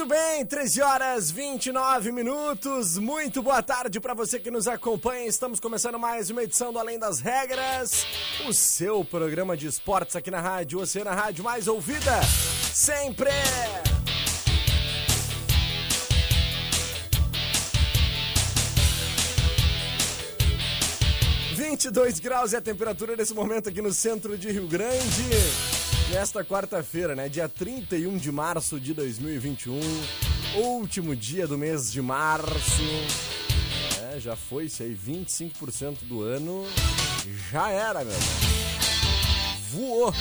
Muito bem, 13 horas 29 minutos. Muito boa tarde para você que nos acompanha. Estamos começando mais uma edição do Além das Regras, o seu programa de esportes aqui na Rádio Oceana Rádio mais ouvida sempre. Dois graus é a temperatura nesse momento aqui no centro de Rio Grande. Nesta quarta-feira, né? Dia 31 de março de 2021. Último dia do mês de março. É, já foi isso aí, 25% do ano. Já era, meu. Voou.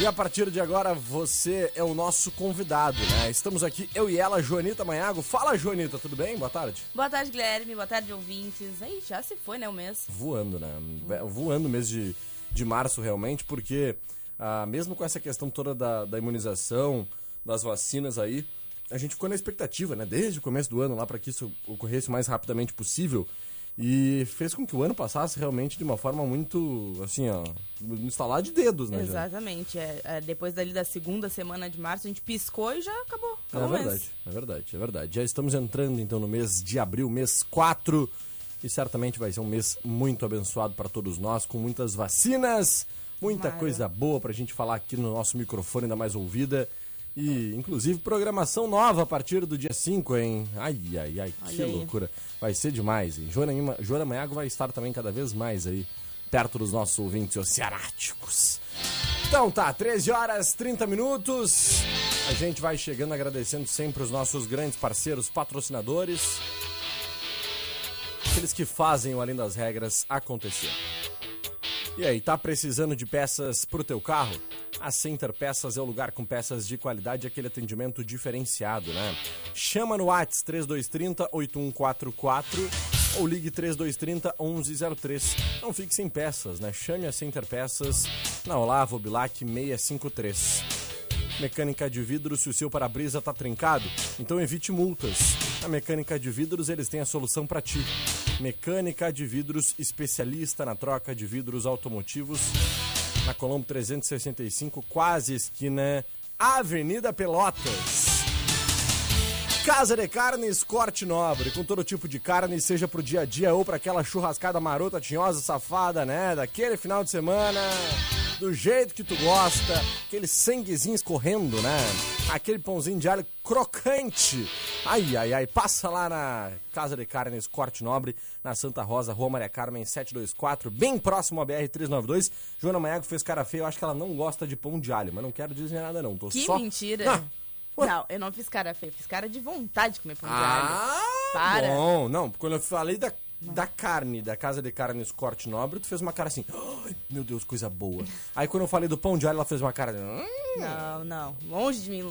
E a partir de agora você é o nosso convidado, né? Estamos aqui, eu e ela, Joanita Manhago. Fala, Joanita, tudo bem? Boa tarde. Boa tarde, Guilherme. Boa tarde, ouvintes. Aí, já se foi, né, o mês. Voando, né? Voando o mês de, de março, realmente, porque ah, mesmo com essa questão toda da, da imunização, das vacinas aí, a gente ficou na expectativa, né? Desde o começo do ano lá para que isso ocorresse o mais rapidamente possível. E fez com que o ano passasse realmente de uma forma muito, assim, ó, instalar de dedos, né? Exatamente. É, é, depois dali da segunda semana de março, a gente piscou e já acabou. É acabou o mês. verdade, é verdade, é verdade. Já estamos entrando então no mês de abril, mês 4, e certamente vai ser um mês muito abençoado para todos nós, com muitas vacinas, muita Tomara. coisa boa pra gente falar aqui no nosso microfone ainda mais ouvida. E, inclusive, programação nova a partir do dia 5, hein? Ai, ai, ai, Olha que aí. loucura. Vai ser demais, hein? Joana, Joana Maiago vai estar também cada vez mais aí, perto dos nossos ouvintes oceanáticos. Então tá, 13 horas 30 minutos. A gente vai chegando agradecendo sempre os nossos grandes parceiros, patrocinadores. Aqueles que fazem o Além das Regras acontecer. E aí, tá precisando de peças pro teu carro? A Center Peças é o lugar com peças de qualidade e aquele atendimento diferenciado, né? Chama no Whats 3230 8144 ou ligue 3230 1103. Não fique sem peças, né? Chame a Center Peças na Olavo Bilac 653. Mecânica de vidros, se o seu para-brisa tá trincado, então evite multas. Na Mecânica de Vidros, eles têm a solução para ti. Mecânica de Vidros, especialista na troca de vidros automotivos. Na Colombo 365, quase esquina, Avenida Pelotas. Casa de Carnes Corte Nobre, com todo tipo de carne, seja pro dia a dia ou para aquela churrascada marota, tinhosa, safada, né? Daquele final de semana, do jeito que tu gosta, aquele sanguezinho escorrendo, né? Aquele pãozinho de alho crocante. Ai, ai, ai, passa lá na Casa de Carnes Corte Nobre, na Santa Rosa, Rua Maria Carmen 724, bem próximo à BR 392. Joana Maiago fez cara feia, eu acho que ela não gosta de pão de alho, mas não quero dizer nada não, tô Que só... mentira. Ah, Ué? Não, eu não fiz cara feia, fiz cara de vontade de comer pão de alho. Ah, Para. bom. Não, quando eu falei da, da carne, da casa de carnes corte nobre, tu fez uma cara assim, "Ai, meu Deus, coisa boa. Aí quando eu falei do pão de alho, ela fez uma cara, hum, Não, não, longe de mim.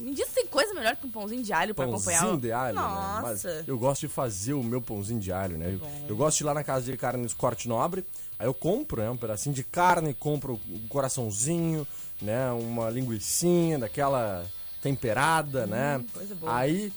Me diz se tem coisa melhor que um pãozinho de alho pra acompanhar pãozinho de alho, né? Mas Nossa. eu gosto de fazer o meu pãozinho de alho, né? Eu, eu gosto de ir lá na casa de carnes corte nobre, aí eu compro, né, um pedacinho de carne, compro um coraçãozinho, né, uma linguiçinha daquela temperada, né? Hum, coisa boa. Aí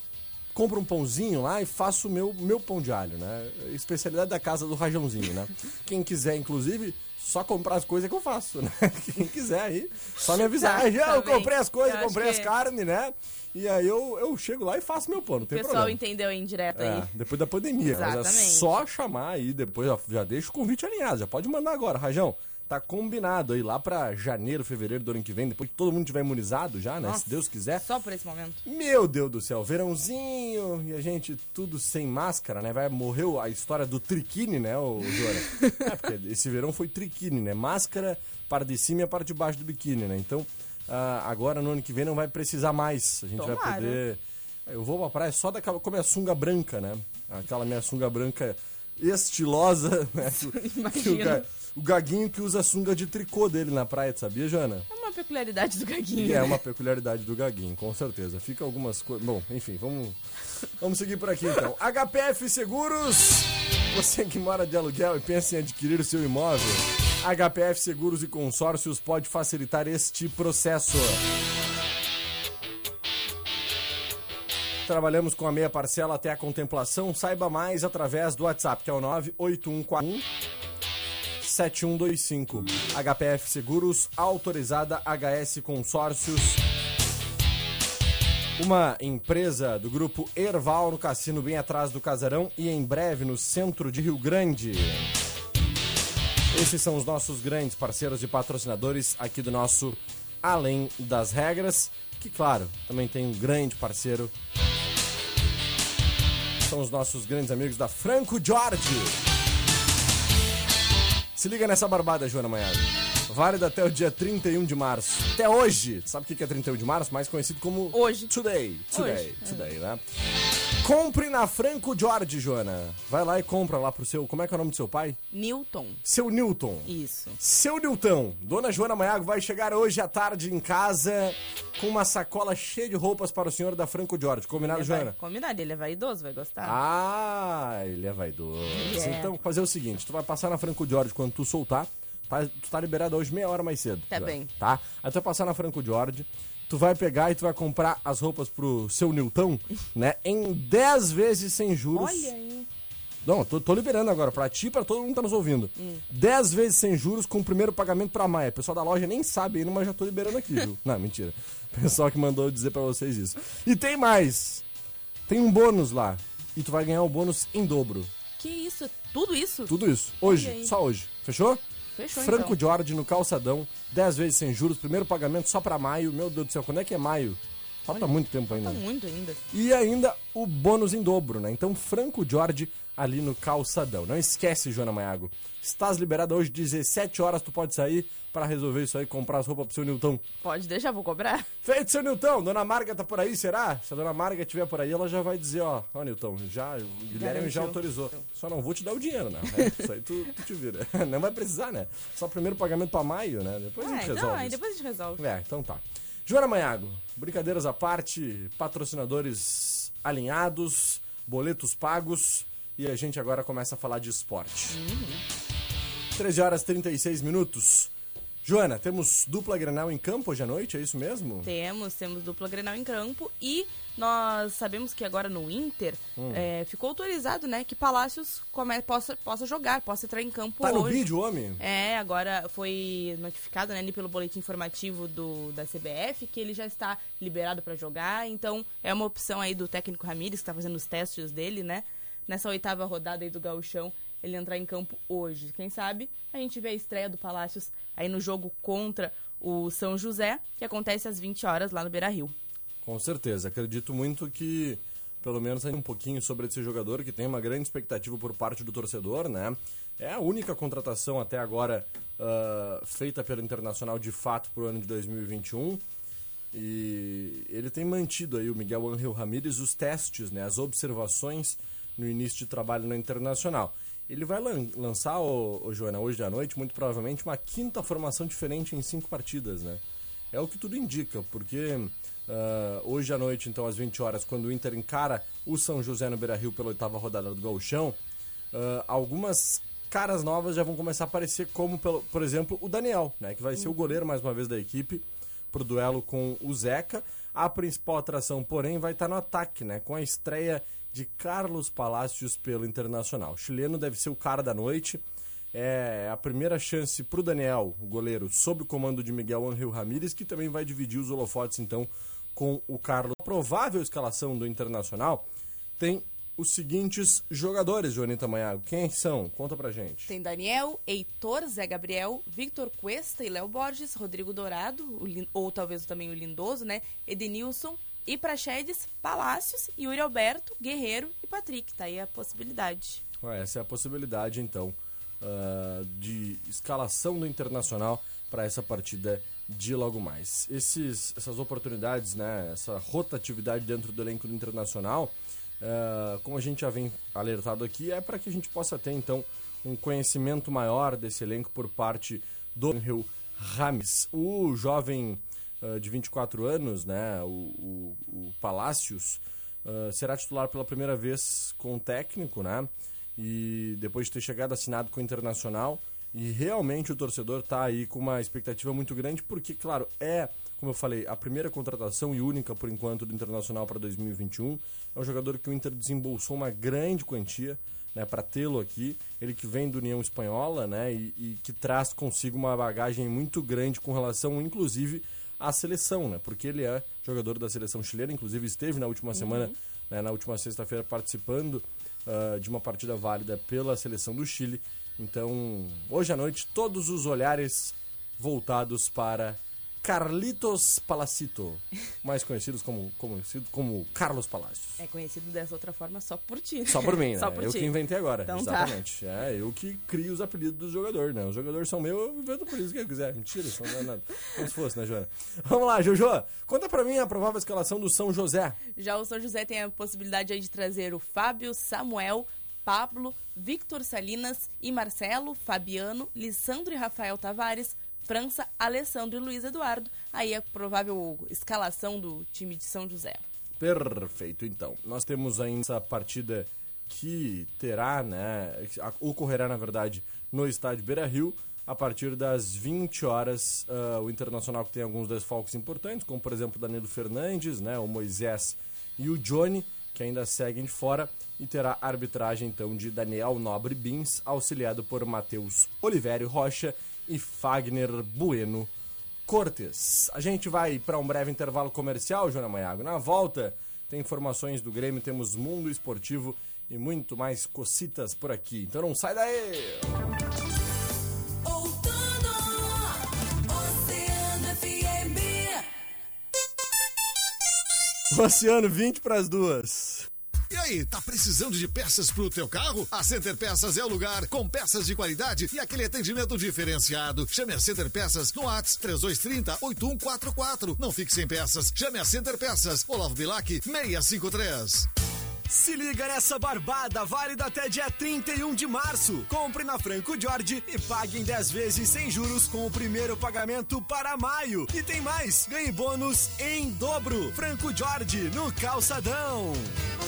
compro um pãozinho lá e faço o meu, meu pão de alho, né? Especialidade da casa do Rajãozinho, né? Quem quiser, inclusive, só comprar as coisas que eu faço, né? Quem quiser aí, só me avisar. Tá, eu comprei as coisas, Eu comprei acho as que- carnes, né? E aí eu, eu chego lá e faço meu pão, não O tem pessoal problema. entendeu a indireta É, aí. depois da pandemia. Mas é Exatamente. só chamar aí, depois ó, já deixa o convite alinhado. Já pode mandar agora, Rajão. Tá combinado aí lá pra janeiro, fevereiro do ano que vem, depois que todo mundo tiver imunizado já, né? Nossa. Se Deus quiser. Só por esse momento. Meu Deus do céu, verãozinho e a gente tudo sem máscara, né? Vai morreu a história do triquine, né, ô Jora? é, porque esse verão foi triquine, né? Máscara, parte de cima e a parte de baixo do biquíni, né? Então, ah, agora no ano que vem não vai precisar mais. A gente vai Tomara. poder. Eu vou pra praia só daquela. Como é a sunga branca, né? Aquela minha sunga branca estilosa, né? O- que o, Imagino. O gaguinho que usa a sunga de tricô dele na praia, sabia, Joana? É uma peculiaridade do Gaguinho. É né? uma peculiaridade do Gaguinho, com certeza. Fica algumas coisas. Bom, enfim, vamos, vamos seguir por aqui então. HPF Seguros. Você que mora de aluguel e pensa em adquirir o seu imóvel, HPF Seguros e Consórcios pode facilitar este processo. Trabalhamos com a meia parcela até a contemplação. Saiba mais através do WhatsApp, que é o 98141 7125. HPF Seguros, autorizada HS Consórcios. Uma empresa do grupo Erval no cassino bem atrás do Casarão e em breve no centro de Rio Grande. Esses são os nossos grandes parceiros e patrocinadores aqui do nosso Além das Regras, que claro, também tem um grande parceiro. São os nossos grandes amigos da Franco Jorge. Se liga nessa barbada, Joana Manhã. Válida até o dia 31 de março. Até hoje. Sabe o que é 31 de março? Mais conhecido como... Hoje. Today. Today. Hoje. Today, né? Compre na Franco Jorge, Joana. Vai lá e compra lá pro seu... Como é que é o nome do seu pai? Newton. Seu Newton. Isso. Seu Nilton, Dona Joana Maiago vai chegar hoje à tarde em casa com uma sacola cheia de roupas para o senhor da Franco Jorge. Combinado, Ele vai, Joana? combinado, ele é vaidoso, vai gostar. Ah, ele é vaidoso. É. Então, fazer o seguinte, tu vai passar na Franco Jorge quando tu soltar, tá, tu tá liberado hoje meia hora mais cedo. Tá Joana, bem. Tá? Aí tu vai passar na Franco Jorge, tu vai pegar e tu vai comprar as roupas pro seu Nilton, né, em 10 vezes sem juros. Olha aí. Não, tô, tô liberando agora pra ti e pra todo mundo que tá nos ouvindo. 10 vezes sem juros com o primeiro pagamento pra Maia. O pessoal da loja nem sabe ainda, mas já tô liberando aqui, viu? Não, mentira. O pessoal que mandou dizer pra vocês isso. E tem mais. Tem um bônus lá. E tu vai ganhar o bônus em dobro. Que isso? Tudo isso? Tudo isso. Hoje, só hoje. Fechou? Fechou, Franco então. Jorge no calçadão, 10 vezes sem juros, primeiro pagamento só pra maio. Meu Deus do céu, quando é que é maio? Falta muito tempo ainda. Tá muito ainda. E ainda o bônus em dobro, né? Então, Franco Jorge ali no calçadão. Não esquece, Joana Maiago. Estás liberado hoje, 17 horas, tu pode sair para resolver isso aí, comprar as roupas pro seu Nilton. Pode deixar, vou cobrar. Feito, seu Nilton. Dona Marga tá por aí, será? Se a Dona Marga estiver por aí, ela já vai dizer, ó, ó, Nilton, já, o Guilherme já autorizou. Só não vou te dar o dinheiro, né? É, Isso aí tu, tu te vira. Não vai precisar, né? Só primeiro pagamento pra maio, né? Depois a gente É, resolve. não, aí depois a gente resolve. É, então tá. Joana Maiago, brincadeiras à parte, patrocinadores alinhados, boletos pagos e a gente agora começa a falar de esporte. 13 horas e 36 minutos. Joana, temos dupla Grenal em campo hoje à noite, é isso mesmo? Temos, temos dupla Grenal em campo e nós sabemos que agora no Inter Hum. é, ficou autorizado, né, que Palácios come, possa, possa jogar, possa entrar em campo Tá no hoje. vídeo, homem? É, agora foi notificado, né, ali pelo boletim informativo do, da CBF que ele já está liberado para jogar, então é uma opção aí do técnico Ramires, que está fazendo os testes dele, né, nessa oitava rodada aí do gauchão, ele entrar em campo hoje. Quem sabe a gente vê a estreia do Palácios aí no jogo contra o São José, que acontece às 20 horas lá no Beira-Rio. Com certeza. Acredito muito que, pelo menos, um pouquinho sobre esse jogador que tem uma grande expectativa por parte do torcedor, né? É a única contratação até agora ah, feita pelo Internacional de fato para o ano de 2021. E ele tem mantido aí, o Miguel Ángel Ramírez, os testes, né? As observações no início de trabalho no Internacional. Ele vai lan- lançar, ô, ô, Joana, hoje à noite, muito provavelmente, uma quinta formação diferente em cinco partidas, né? É o que tudo indica, porque ah, hoje à noite, então, às 20 horas, quando o Inter encara o São José no Beira-Rio pela oitava rodada do Gauchão, ah, algumas caras novas já vão começar a aparecer, como, pelo, por exemplo, o Daniel, né? Que vai ser o goleiro, mais uma vez, da equipe, pro duelo com o Zeca. A principal atração, porém, vai estar no ataque, né? Com a estreia de Carlos Palacios pelo Internacional. O chileno deve ser o cara da noite. É a primeira chance para o Daniel, o goleiro, sob o comando de Miguel Angel Ramírez, que também vai dividir os holofotes, então, com o Carlos. A provável escalação do Internacional tem os seguintes jogadores, Joanita Manhago. Quem são? Conta pra gente. Tem Daniel, Heitor, Zé Gabriel, Victor Cuesta e Léo Borges, Rodrigo Dourado, ou talvez também o Lindoso, né? Edenilson, e Praxedes, Palácios, Yuri Alberto, Guerreiro e Patrick. Tá aí a possibilidade. Essa é a possibilidade, então, uh, de escalação do Internacional para essa partida de logo mais. Esses, essas oportunidades, né, essa rotatividade dentro do elenco do Internacional, uh, como a gente já vem alertado aqui, é para que a gente possa ter, então, um conhecimento maior desse elenco por parte do Rio Rames. O jovem uh, de 24 anos, né, o, o, o Palácios, uh, será titular pela primeira vez com o técnico, né, e depois de ter chegado assinado com o Internacional, e realmente o torcedor está aí com uma expectativa muito grande, porque, claro, é, como eu falei, a primeira contratação e única por enquanto do Internacional para 2021. É um jogador que o Inter desembolsou uma grande quantia né, para tê-lo aqui. Ele que vem do União Espanhola né, e, e, que traz consigo uma bagagem muito grande com relação, inclusive, à seleção, né, porque ele é jogador da seleção chilena, inclusive esteve na última uhum. semana, né, na última sexta-feira, participando uh, de uma partida válida pela seleção do Chile. Então, hoje à noite, todos os olhares voltados para Carlitos Palacito, mais conhecidos como, conhecido como Carlos Palácios. É conhecido dessa outra forma só por ti. Só por mim, né? Por eu ti. que inventei agora. Então tá. Exatamente. Tá. É, eu que crio os apelidos dos jogadores, né? Os jogadores são meus, eu invento por isso que eu quiser. Mentira, isso não é nada. Como se fosse, né, Joana? Vamos lá, Jojo. Conta pra mim a provável escalação do São José. Já o São José tem a possibilidade aí de trazer o Fábio, Samuel, Pablo, Victor Salinas e Marcelo, Fabiano, Lissandro e Rafael Tavares, França, Alessandro e Luiz Eduardo. Aí a provável escalação do time de São José. Perfeito, então. Nós temos ainda essa partida que terá, né, ocorrerá na verdade no estádio Beira-Rio a partir das 20 horas. Uh, o Internacional que tem alguns desfalques importantes, como por exemplo Danilo Fernandes, né, o Moisés e o Johnny, que ainda seguem de fora, e terá arbitragem então de Daniel Nobre Bins, auxiliado por Matheus Oliveira Rocha e Fagner Bueno Cortes. A gente vai para um breve intervalo comercial, Joana Maiago. Na volta, tem informações do Grêmio, temos Mundo Esportivo e muito mais cocitas por aqui. Então não sai daí! Oceano 20 para as duas. Aí, tá precisando de peças pro teu carro? A Center Peças é o lugar, com peças de qualidade e aquele atendimento diferenciado. Chame a Center Peças no ATS 3230 8144. Não fique sem peças. Chame a Center Peças. Olavo Bilac 653. Se liga nessa barbada, válida até dia 31 de março. Compre na Franco Jorge e pague em 10 vezes sem juros com o primeiro pagamento para maio. E tem mais, ganhe bônus em dobro. Franco Jorge, no Calçadão.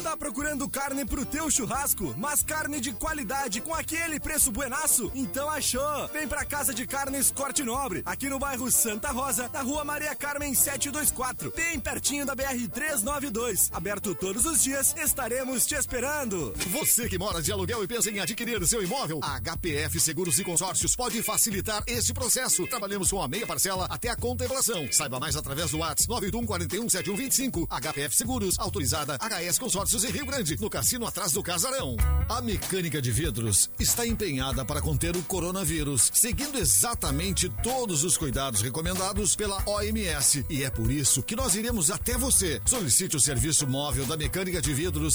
Tá procurando carne pro teu churrasco, mas carne de qualidade com aquele preço buenaço? Então achou! Vem pra Casa de Carnes Corte Nobre, aqui no bairro Santa Rosa, na rua Maria Carmen 724, bem pertinho da BR 392. Aberto todos os dias, estaremos te esperando. Você que mora de aluguel e pensa em adquirir seu imóvel, a HPF Seguros e Consórcios pode facilitar este processo. Trabalhamos com a meia parcela até a contemplação. Saiba mais através do WhatsApp 981 41 7125. HPF Seguros, autorizada HS Consórcios Passos e Rio Grande, no cassino atrás do Casarão. A mecânica de vidros está empenhada para conter o coronavírus, seguindo exatamente todos os cuidados recomendados pela OMS. E é por isso que nós iremos até você. Solicite o serviço móvel da mecânica de vidros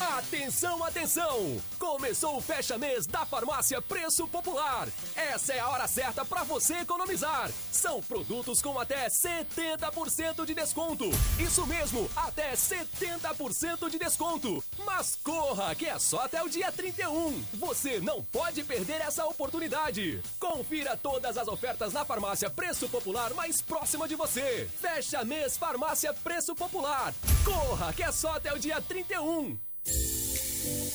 Atenção, atenção! Começou o fecha mês da Farmácia Preço Popular. Essa é a hora certa para você economizar. São produtos com até 70% de desconto. Isso mesmo, até 70% de desconto. Mas corra, que é só até o dia 31. Você não pode perder essa oportunidade. Confira todas as ofertas na Farmácia Preço Popular mais próxima de você. Fecha mês Farmácia Preço Popular. Corra, que é só até o dia 31.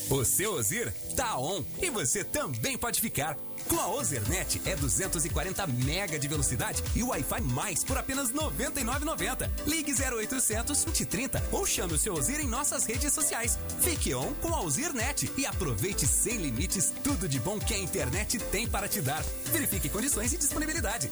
O seu Ozir tá on e você também pode ficar. Com a Ozernet é 240 mega de velocidade e Wi-Fi mais por apenas R$ 99,90. Ligue 0800 2030 ou chame o seu Ozir em nossas redes sociais. Fique on com a Ozirnet e aproveite sem limites tudo de bom que a internet tem para te dar. Verifique condições e disponibilidade.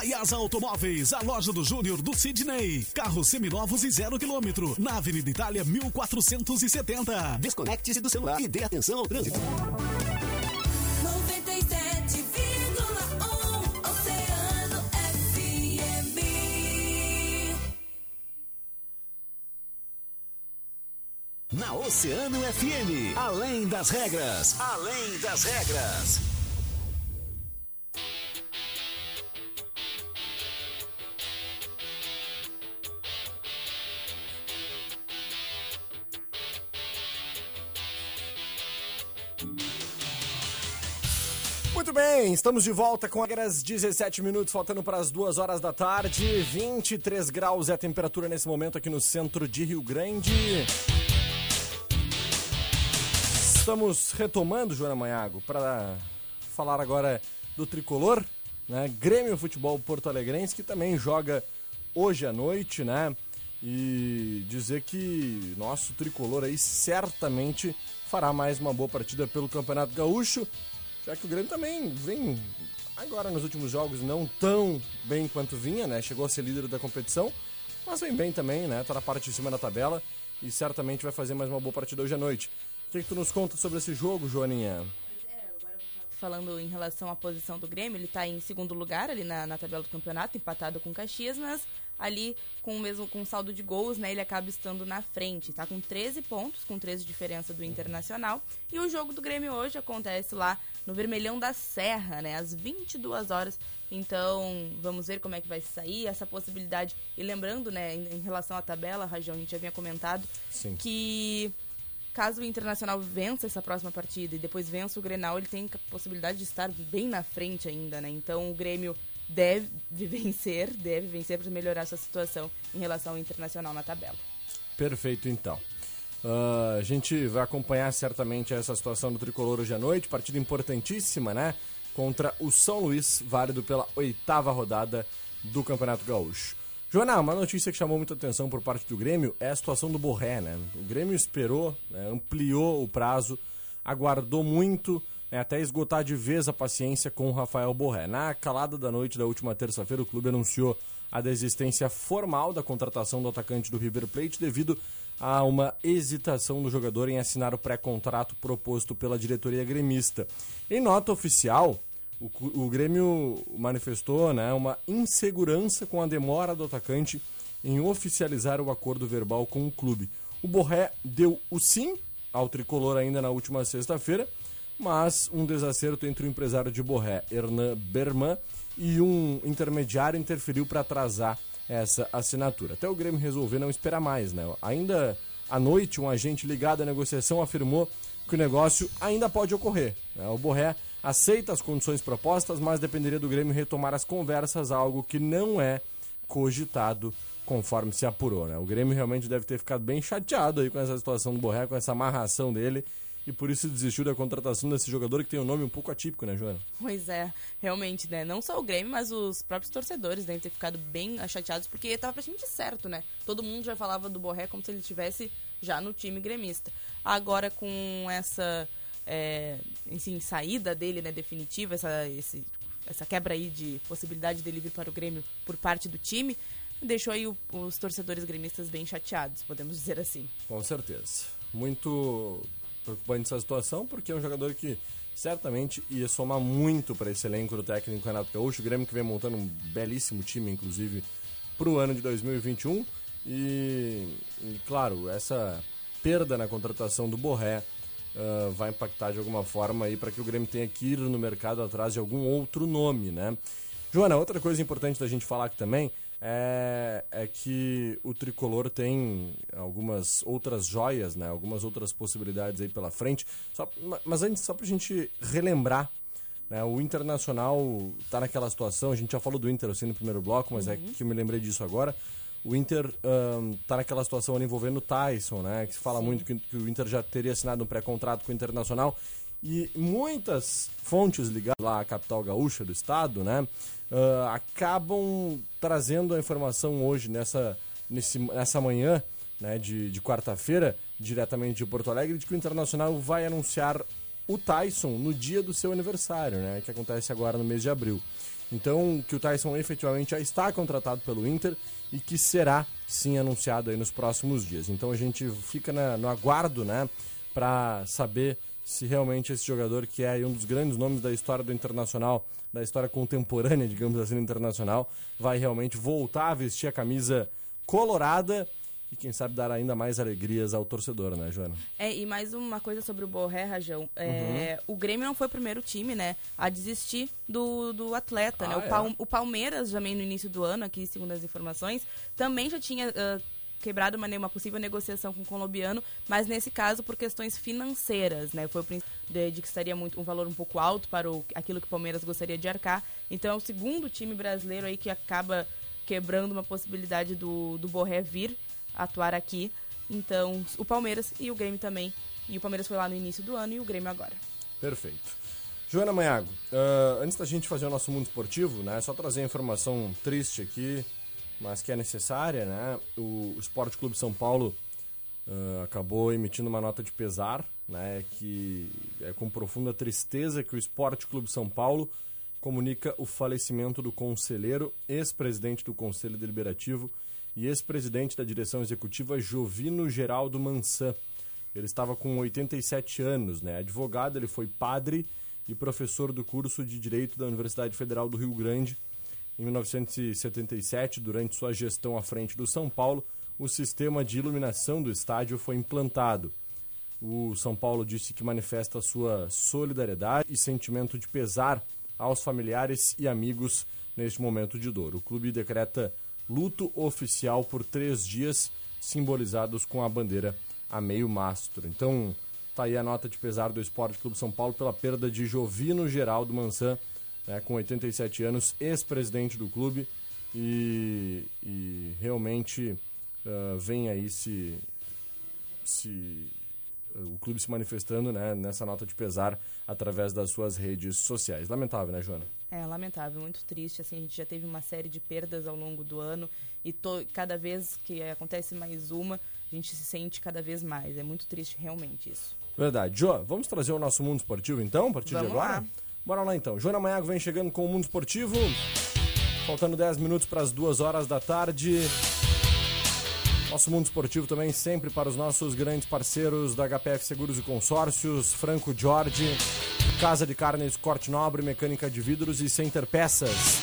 Raiasa Automóveis, a loja do Júnior do Sidney. Carros seminovos e zero quilômetro. Na Avenida Itália, 1470. Desconecte-se do celular e dê atenção ao trânsito. 97,1 Oceano FM. Na Oceano FM, além das regras, além das regras. Bem, estamos de volta com as 17 minutos, faltando para as 2 horas da tarde. 23 graus é a temperatura nesse momento aqui no centro de Rio Grande. Estamos retomando, Joana Manhago, para falar agora do tricolor, né? Grêmio Futebol Porto Alegrense, que também joga hoje à noite, né? E dizer que nosso tricolor aí certamente fará mais uma boa partida pelo Campeonato Gaúcho, já que o Grêmio também vem agora nos últimos jogos não tão bem quanto vinha, né? Chegou a ser líder da competição, mas vem bem também, né? Tá na parte de cima da tabela e certamente vai fazer mais uma boa partida hoje à noite. O que, que tu nos conta sobre esse jogo, Joaninha? falando em relação à posição do Grêmio, ele está em segundo lugar ali na, na, tabela do campeonato, empatado com o Caxias, mas ali com o mesmo com saldo de gols, né, ele acaba estando na frente, tá com 13 pontos, com 13 de diferença do Internacional. E o jogo do Grêmio hoje acontece lá no Vermelhão da Serra, né, às 22 horas. Então, vamos ver como é que vai sair essa possibilidade. E lembrando, né, em, relação à tabela, Rajão, a gente já havia comentado Sim. que caso o Internacional vença essa próxima partida e depois vença o Grenal, ele tem a possibilidade de estar bem na frente ainda, né? Então o Grêmio deve vencer, deve vencer para melhorar sua situação em relação ao Internacional na tabela. Perfeito, então. Uh, a gente vai acompanhar certamente essa situação do Tricolor hoje à noite, partida importantíssima, né? Contra o São Luís, válido pela oitava rodada do Campeonato Gaúcho. Joana, uma notícia que chamou muita atenção por parte do Grêmio é a situação do Borré, né? O Grêmio esperou, né, ampliou o prazo, aguardou muito, né, até esgotar de vez a paciência com o Rafael Borré. Na calada da noite da última terça-feira, o clube anunciou a desistência formal da contratação do atacante do River Plate devido a uma hesitação do jogador em assinar o pré-contrato proposto pela diretoria gremista. Em nota oficial, o, o Grêmio manifestou né, uma insegurança com a demora do atacante em oficializar o acordo verbal com o clube. O Borré deu o sim ao tricolor ainda na última sexta-feira, mas um desacerto entre o empresário de Borré, Hernan Berman, e um intermediário interferiu para atrasar essa assinatura. Até o Grêmio resolver não esperar mais, né? Ainda à noite, um agente ligado à negociação afirmou que o negócio ainda pode ocorrer. Né? O Borré aceita as condições propostas, mas dependeria do Grêmio retomar as conversas, algo que não é cogitado conforme se apurou. Né? O Grêmio realmente deve ter ficado bem chateado aí com essa situação do Borré, com essa amarração dele. E por isso desistiu da contratação desse jogador que tem um nome um pouco atípico, né, Joana? Pois é, realmente, né? Não só o Grêmio, mas os próprios torcedores devem ter ficado bem chateados, porque estava praticamente certo, né? Todo mundo já falava do Borré como se ele estivesse já no time gremista. Agora, com essa é, enfim, saída dele, né, definitiva, essa, esse, essa quebra aí de possibilidade dele vir para o Grêmio por parte do time, deixou aí o, os torcedores gremistas bem chateados, podemos dizer assim. Com certeza. Muito preocupante essa situação, porque é um jogador que certamente ia somar muito para esse elenco do técnico Renato Gaúcho. O Grêmio que vem montando um belíssimo time, inclusive, para o ano de 2021. E, e, claro, essa perda na contratação do Borré uh, vai impactar de alguma forma aí para que o Grêmio tenha que ir no mercado atrás de algum outro nome, né? Joana, outra coisa importante da gente falar aqui também é, é que o tricolor tem algumas outras joias, né? Algumas outras possibilidades aí pela frente. Só, mas antes, só pra gente relembrar, né? O Internacional tá naquela situação, a gente já falou do Inter assim no primeiro bloco, mas é que eu me lembrei disso agora. O Inter um, tá naquela situação ali envolvendo o Tyson, né? Que se fala muito que, que o Inter já teria assinado um pré-contrato com o Internacional. E muitas fontes ligadas lá à capital gaúcha do estado, né? uh, acabam trazendo a informação hoje, nessa, nesse, nessa manhã né, de, de quarta-feira, diretamente de Porto Alegre, de que o Internacional vai anunciar o Tyson no dia do seu aniversário, né, que acontece agora no mês de abril. Então, que o Tyson efetivamente já está contratado pelo Inter e que será sim anunciado aí nos próximos dias. Então a gente fica na, no aguardo, né, para saber se realmente esse jogador, que é um dos grandes nomes da história do Internacional, da história contemporânea, digamos assim, do Internacional, vai realmente voltar a vestir a camisa colorada e quem sabe dar ainda mais alegrias ao torcedor, né, Joana? É, e mais uma coisa sobre o Borré, Rajão. É, uhum. O Grêmio não foi o primeiro time, né, a desistir do, do atleta, ah, né? O, é? Pal, o Palmeiras, também no início do ano, aqui, segundo as informações, também já tinha... Uh, quebrado uma, uma possível negociação com o colombiano, mas nesse caso por questões financeiras, né? Foi o princípio de, que estaria muito, um valor um pouco alto para o, aquilo que o Palmeiras gostaria de arcar. Então é o segundo time brasileiro aí que acaba quebrando uma possibilidade do, do Borré vir atuar aqui. Então, o Palmeiras e o Grêmio também. E o Palmeiras foi lá no início do ano e o Grêmio agora. Perfeito. Joana Manhago, uh, antes da gente fazer o nosso mundo esportivo, né, só trazer a informação triste aqui mas que é necessária, né? O, Esporte Clube São Paulo uh, acabou emitindo uma nota de pesar, né? Que é com profunda tristeza que o Esporte Clube São Paulo comunica o falecimento do conselheiro, ex-presidente do Conselho Deliberativo e ex-presidente da direção executiva Jovino Geraldo Mansan. Ele estava com 87 anos, né? Advogado, ele foi padre e professor do curso de Direito da Universidade Federal do Rio Grande em 1977, durante sua gestão à frente do São Paulo, o sistema de iluminação do estádio foi implantado. O São Paulo disse que manifesta sua solidariedade e sentimento de pesar aos familiares e amigos neste momento de dor. O clube decreta luto oficial por três dias, simbolizados com a bandeira a meio mastro. Então, tá aí a nota de pesar do Esporte Clube São Paulo pela perda de Jovino Geraldo Mansan, né, com 87 anos, ex-presidente do clube e, e realmente uh, vem aí se, se o clube se manifestando né, nessa nota de pesar através das suas redes sociais. Lamentável, né, Joana? É, lamentável, muito triste. Assim, a gente já teve uma série de perdas ao longo do ano e to, cada vez que acontece mais uma, a gente se sente cada vez mais. É muito triste, realmente, isso. Verdade. Jo, vamos trazer o nosso mundo esportivo então, a partir vamos de agora? Lá. Bora lá então. Joana Maiago vem chegando com o Mundo Esportivo. Faltando 10 minutos para as 2 horas da tarde. Nosso Mundo Esportivo também sempre para os nossos grandes parceiros da HPF Seguros e Consórcios, Franco Jorge, Casa de Carnes Corte Nobre, Mecânica de Vidros e Center Peças.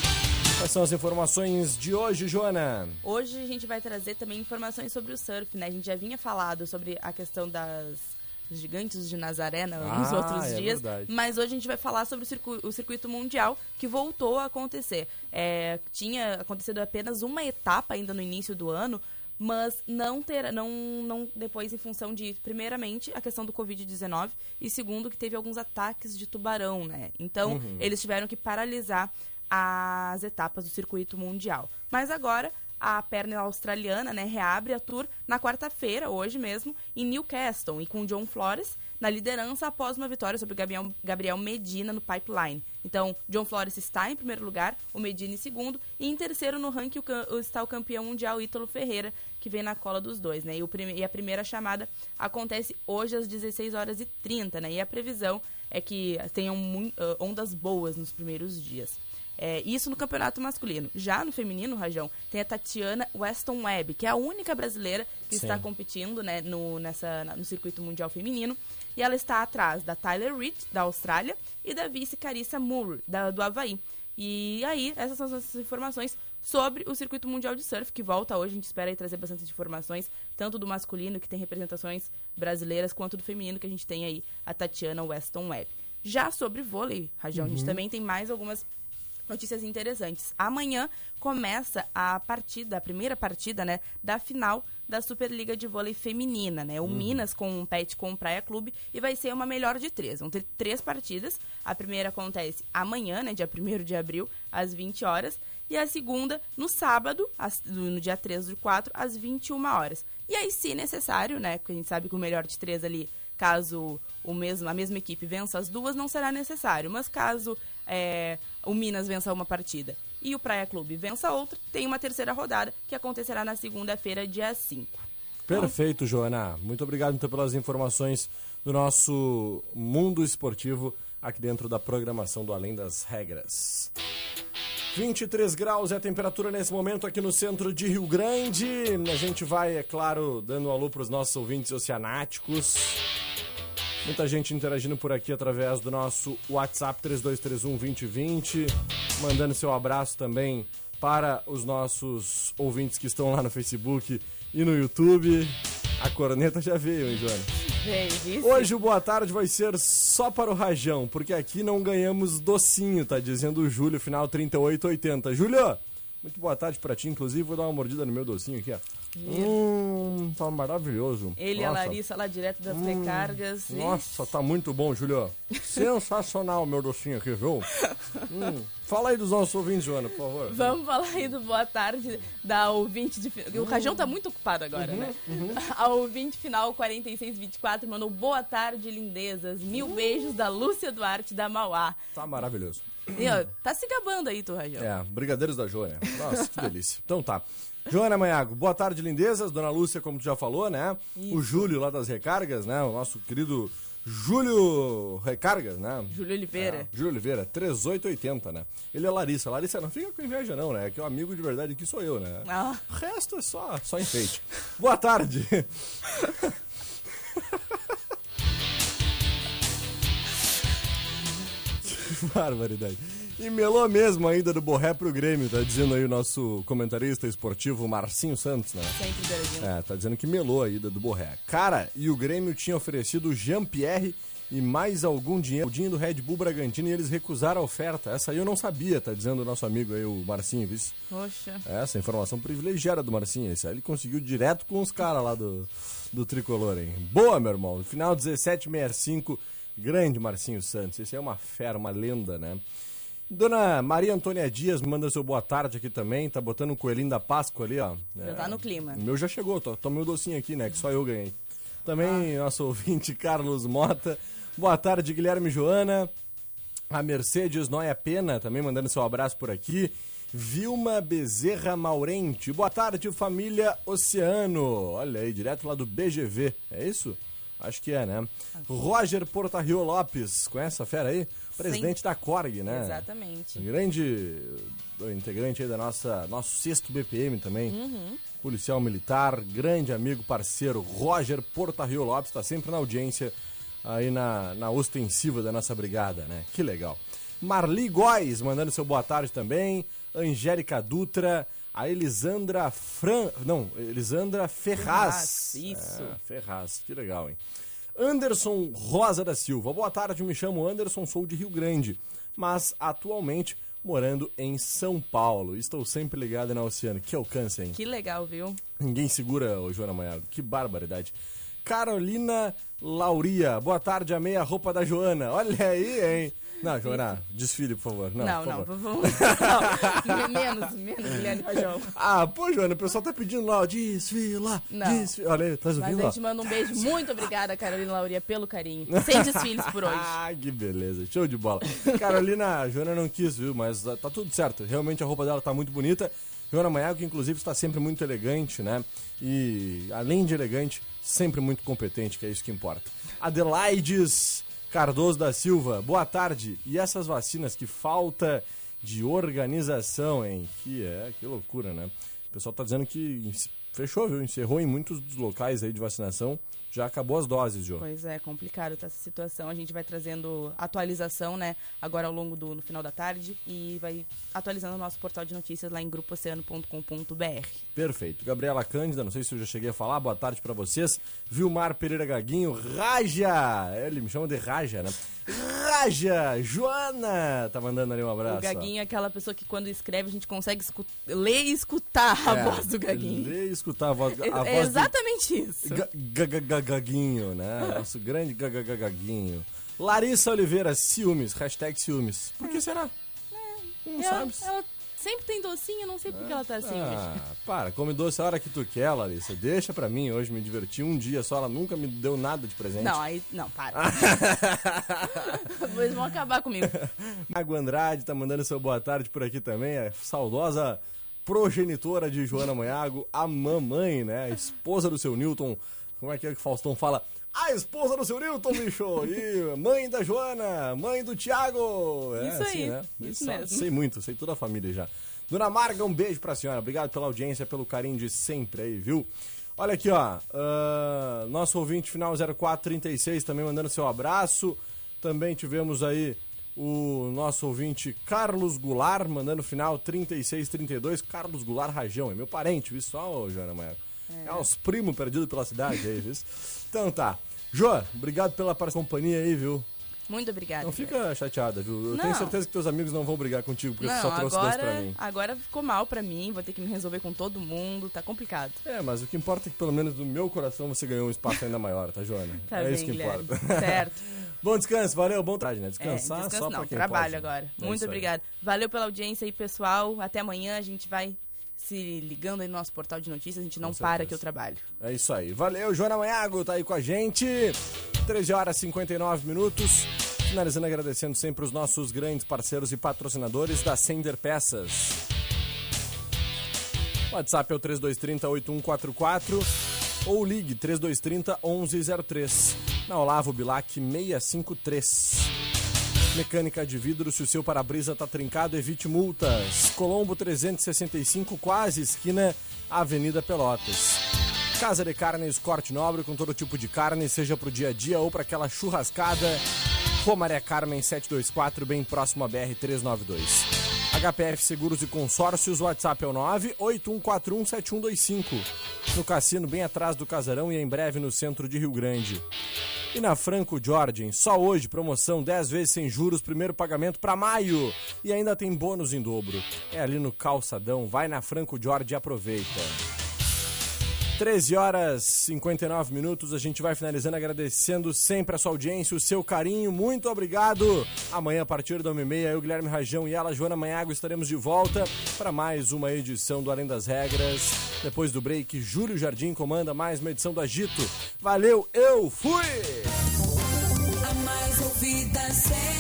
Quais são as informações de hoje, Joana? Hoje a gente vai trazer também informações sobre o surf, né? A gente já vinha falado sobre a questão das gigantes de Nazaré né, nos Ah, outros é dias. verdade. Mas hoje a gente vai falar sobre o, circu- o circuito mundial que voltou a acontecer. É, tinha acontecido apenas uma etapa ainda no início do ano, mas não ter, não, não depois em função de primeiramente a questão do Covid-19 e segundo que teve alguns ataques de tubarão, né? Então Uhum. eles tiveram que paralisar as etapas do circuito mundial. Mas agora a perna australiana, né, reabre a tour na quarta-feira, hoje mesmo, em Newcastle, e com John Flores na liderança após uma vitória sobre o Gabriel, Gabriel Medina no Pipeline. Então, John Flores está em primeiro lugar, o Medina em segundo, e em terceiro no ranking está o campeão mundial Ítalo Ferreira, que vem na cola dos dois, né? E, o e a primeira chamada acontece hoje às 16 horas e 30, né? E a previsão é que tenham ah, ondas boas nos primeiros dias. É, isso no campeonato masculino. Já no feminino, Rajão, tem a Tatiana Weston Webb, que é a única brasileira que Sim. está competindo né, no, nessa, no circuito mundial feminino. E ela está atrás da Tyler Reed, da Austrália, e da vice Carissa Moore, da, do Havaí. E aí, essas são as informações sobre o circuito mundial de surf, que volta hoje. A gente espera trazer bastante informações, tanto do masculino, que tem representações brasileiras, quanto do feminino, que a gente tem aí a Tatiana Weston Webb. Já sobre vôlei, Rajão, a gente também tem mais algumas notícias interessantes. Amanhã começa a partida, a primeira partida, né, da final da Superliga de Vôlei Feminina, né? O Minas compete com o Praia Clube e vai ser uma melhor de três. Vão ter três partidas. A primeira acontece amanhã, né, dia 1 de abril, às 20 horas. E a segunda, no sábado, no dia 3 do 4, às 21 horas. E aí, se necessário, né, porque a gente sabe que o melhor de três ali caso o mesmo, a mesma equipe vença as duas, não será necessário. Mas caso é, o Minas vença uma partida e o Praia Clube vença outra, tem uma terceira rodada que acontecerá na segunda-feira, dia 5. Perfeito, Joana. Muito obrigado então pelas informações do nosso mundo esportivo aqui dentro da programação do Além das Regras. 23 graus é a temperatura nesse momento aqui no centro de Rio Grande. A gente vai, é claro, dando um alô para os nossos ouvintes oceanáticos. Muita gente interagindo por aqui através do nosso WhatsApp 3231-2020. Mandando seu abraço também para os nossos ouvintes que estão lá no Facebook e no YouTube. A corneta já veio, hein, Joana? Hoje o boa tarde vai ser só para o Rajão, porque aqui não ganhamos docinho, tá dizendo o Júlio, final 3880. Júlio, muito boa tarde pra ti, inclusive vou dar uma mordida no meu docinho aqui, ó. Hum, tá maravilhoso. Ele e a Nossa. Larissa lá direto das recargas. Nossa, tá muito bom, Júlio. Sensacional meu docinho aqui, viu? Hum, Fala aí dos nossos ouvintes, Joana, por favor. Vamos falar aí do boa tarde da ouvinte de. O Rajão tá muito ocupado agora, né? A ouvinte final 4624 mandou boa tarde, lindezas. Mil beijos da Lúcia Duarte da Mauá. Tá maravilhoso. E, ó, tá se gabando aí, tu, Rajão. É, brigadeiros da Joana. Nossa, que delícia. Então tá. Joana Manhago, boa tarde, lindezas. Dona Lúcia, como tu já falou, né? O Júlio lá das recargas, né? O nosso querido Júlio Recargas, né? Júlio Oliveira. É, Júlio Oliveira, 3880, né? Ele é Larissa. Larissa, não fica com inveja não, né? Que o amigo de verdade aqui sou eu, né? Ah. O resto é só, só enfeite. Boa tarde. Que Barbaridade. E melou mesmo ainda do Borré pro Grêmio, tá dizendo aí o nosso comentarista esportivo Marcinho Santos, né? Sempre interagindo. É, tá dizendo que melou a ida do Borré. Cara, e o Grêmio tinha oferecido o Jean-Pierre e mais algum dinheiro, o dinheiro do Red Bull Bragantino, e eles recusaram a oferta. Essa aí eu não sabia, tá dizendo o nosso amigo aí, o Marcinho, viu? Poxa. Essa informação privilegiada do Marcinho. Esse aí ele conseguiu direto com os caras lá do, do Tricolor, hein? Boa, meu irmão. Final 1765, grande Marcinho Santos. Esse é uma fera, uma lenda, né? Dona Maria Antônia Dias manda seu boa tarde aqui também. Tá botando o coelhinho da Páscoa ali, ó. Já tá no clima. O meu já chegou, tô, tomei o docinho aqui, né? Que só eu ganhei. Também nosso ouvinte Carlos Mota. Boa tarde, Guilherme Joana. A Mercedes Noia Pena também mandando seu abraço por aqui. Vilma Bezerra Maurente. Boa tarde, família Oceano. Olha aí, direto lá do BGV. É isso? Acho que é, né? Roger Portarrio Lopes. Conhece essa fera aí? Presidente da Corg, né? Exatamente. Grande uh, integrante aí da nossa nosso sexto BPM também. Uhum. Policial militar, grande amigo, parceiro, Roger Portarrio Lopes, está sempre na audiência aí na, na ostensiva da nossa brigada, né? Que legal. Marli Góes mandando seu boa tarde também. Angélica Dutra. A Elisandra Fran. Não, Elisandra Ferraz. Ferraz, isso. É, Ferraz, que legal, hein? Anderson Rosa da Silva. Boa tarde, me chamo Anderson, sou de Rio Grande, mas atualmente morando em São Paulo. Estou sempre ligado na Oceano. Que alcance, hein? Que legal, viu? Ninguém segura o Joana Manhado. Que barbaridade. Carolina Lauria. Boa tarde, amei a roupa da Joana. Olha aí, hein? Não, Joana, desfile, por favor. Não, Não, por não, favor. vamos. Não, menos, menos, Guilherme Rajão. Ah, pô, Joana, o pessoal tá pedindo lá, ó, desfila, Não. desfila. Olha aí, tá Mas ouvindo, a ó? gente manda um beijo. Muito obrigada, Carolina Lauria, pelo carinho. Sem desfiles por hoje. Ah, que beleza. Show de bola. Carolina, a Joana não quis, viu? Mas ah, tá tudo certo. Realmente a roupa dela tá muito bonita. Joana Maiago, que inclusive está sempre muito elegante, né? E além de elegante, sempre muito competente, que é isso que importa. Adelaides Cardoso da Silva, boa tarde. E essas vacinas que falta de organização, hein? Que é, que loucura, né? O pessoal tá dizendo que fechou, viu? Encerrou em muitos dos locais aí de vacinação. Já acabou as doses, Jô. Pois é, complicado tá essa situação. A gente vai trazendo atualização, né, agora ao longo do no final da tarde e vai atualizando o nosso portal de notícias lá em grupooceano.com.br. Perfeito. Gabriela Cândida, não sei se eu já cheguei a falar, boa tarde pra vocês. Vilmar Pereira Gaguinho, Raja! Ele me chama de Raja, né? Raja! Joana! Tá mandando ali um abraço. O Gaguinho é aquela pessoa que quando escreve a gente consegue ler e escutar a É, voz do Gaguinho. Ler e escutar a voz, a É, voz é exatamente isso. do Ga- ga- ga- ga- Gaguinho, né? Nosso grande ga- ga- ga- Gaguinho. Larissa Oliveira, ciúmes, hashtag ciúmes. Por que será? Não Ela, sabes? ela sempre tem docinho, eu não sei por que ela tá assim hoje. Ah, para, come doce a hora que tu quer, Larissa. Deixa pra mim hoje me divertir um dia só. Ela nunca me deu nada de presente. Não, aí. Não, para. Eles vão acabar comigo. Mago Andrade tá mandando seu boa tarde por aqui também. A saudosa progenitora de Joana Manhago, a mamãe, né? A esposa do seu Newton. Como é que é que o Faustão fala? A esposa do seu Newton, bicho! E mãe da Joana, mãe do Thiago! É, Isso aí, né? isso Sabe, mesmo. Sei muito, sei toda a família já. Dona Marga, um beijo pra senhora. Obrigado pela audiência, pelo carinho de sempre aí, viu? Olha aqui, ó. ah, nosso ouvinte final 0436 também mandando seu abraço. Também tivemos aí o nosso ouvinte Carlos Goulart, mandando final 3632. Carlos Goulart Rajão, é meu parente, viu só, Joana Maia? É, os primos perdidos pela cidade aí, viu? Então tá. Jô, obrigado pela companhia aí, viu? Muito obrigada. Não fica chateada, viu? Eu Não. tenho certeza que teus amigos não vão brigar contigo, porque tu Não, só trouxe doce pra agora, mim. agora ficou mal pra mim, vou ter que me resolver com todo mundo, tá complicado. É, mas o que importa é que pelo menos no meu coração você ganhou um espaço ainda maior, tá, Joana? Tá é bem, isso que Guilherme. importa. Certo. Bom descanso, valeu, bom trabalho, né? É, Descansar descanso só não, pra quem trabalho pode. agora. É Muito aí. obrigada. Valeu pela audiência aí, pessoal. Até amanhã a gente vai se ligando aí no nosso portal de notícias, a gente não para que eu trabalho. É isso aí. Valeu, Joana Manhago tá aí com a gente. 13 horas e 59 minutos. Finalizando agradecendo sempre os nossos grandes parceiros e patrocinadores da Sender Peças. WhatsApp é o 3230-8144 ou ligue 3230-1103. Na Olavo Bilac 653. Mecânica de vidro, se o seu para-brisa tá trincado, evite multas. Colombo 365, quase esquina Avenida Pelotas. Casa de Carnes Corte Nobre com todo tipo de carne, seja pro dia a dia ou para aquela churrascada. Rua Maria Carmen 724, bem próximo à BR 392. HPF Seguros e Consórcios, WhatsApp é o 981417125. No cassino, bem atrás do casarão e em breve no centro de Rio Grande. E na Franco Jordan, só hoje, promoção 10 vezes sem juros, primeiro pagamento para maio. E ainda tem bônus em dobro. É ali no calçadão, vai na Franco Jordan e aproveita. 13 horas e 59 minutos, a gente vai finalizando agradecendo sempre a sua audiência, o seu carinho, muito obrigado. Amanhã, a partir da 1h30, eu, Guilherme Rajão e ela, Joana Manhago, estaremos de volta para mais uma edição do Além das Regras. Depois do break, Júlio Jardim comanda mais uma edição do Agito. Valeu, eu fui! A mais ouvida sempre.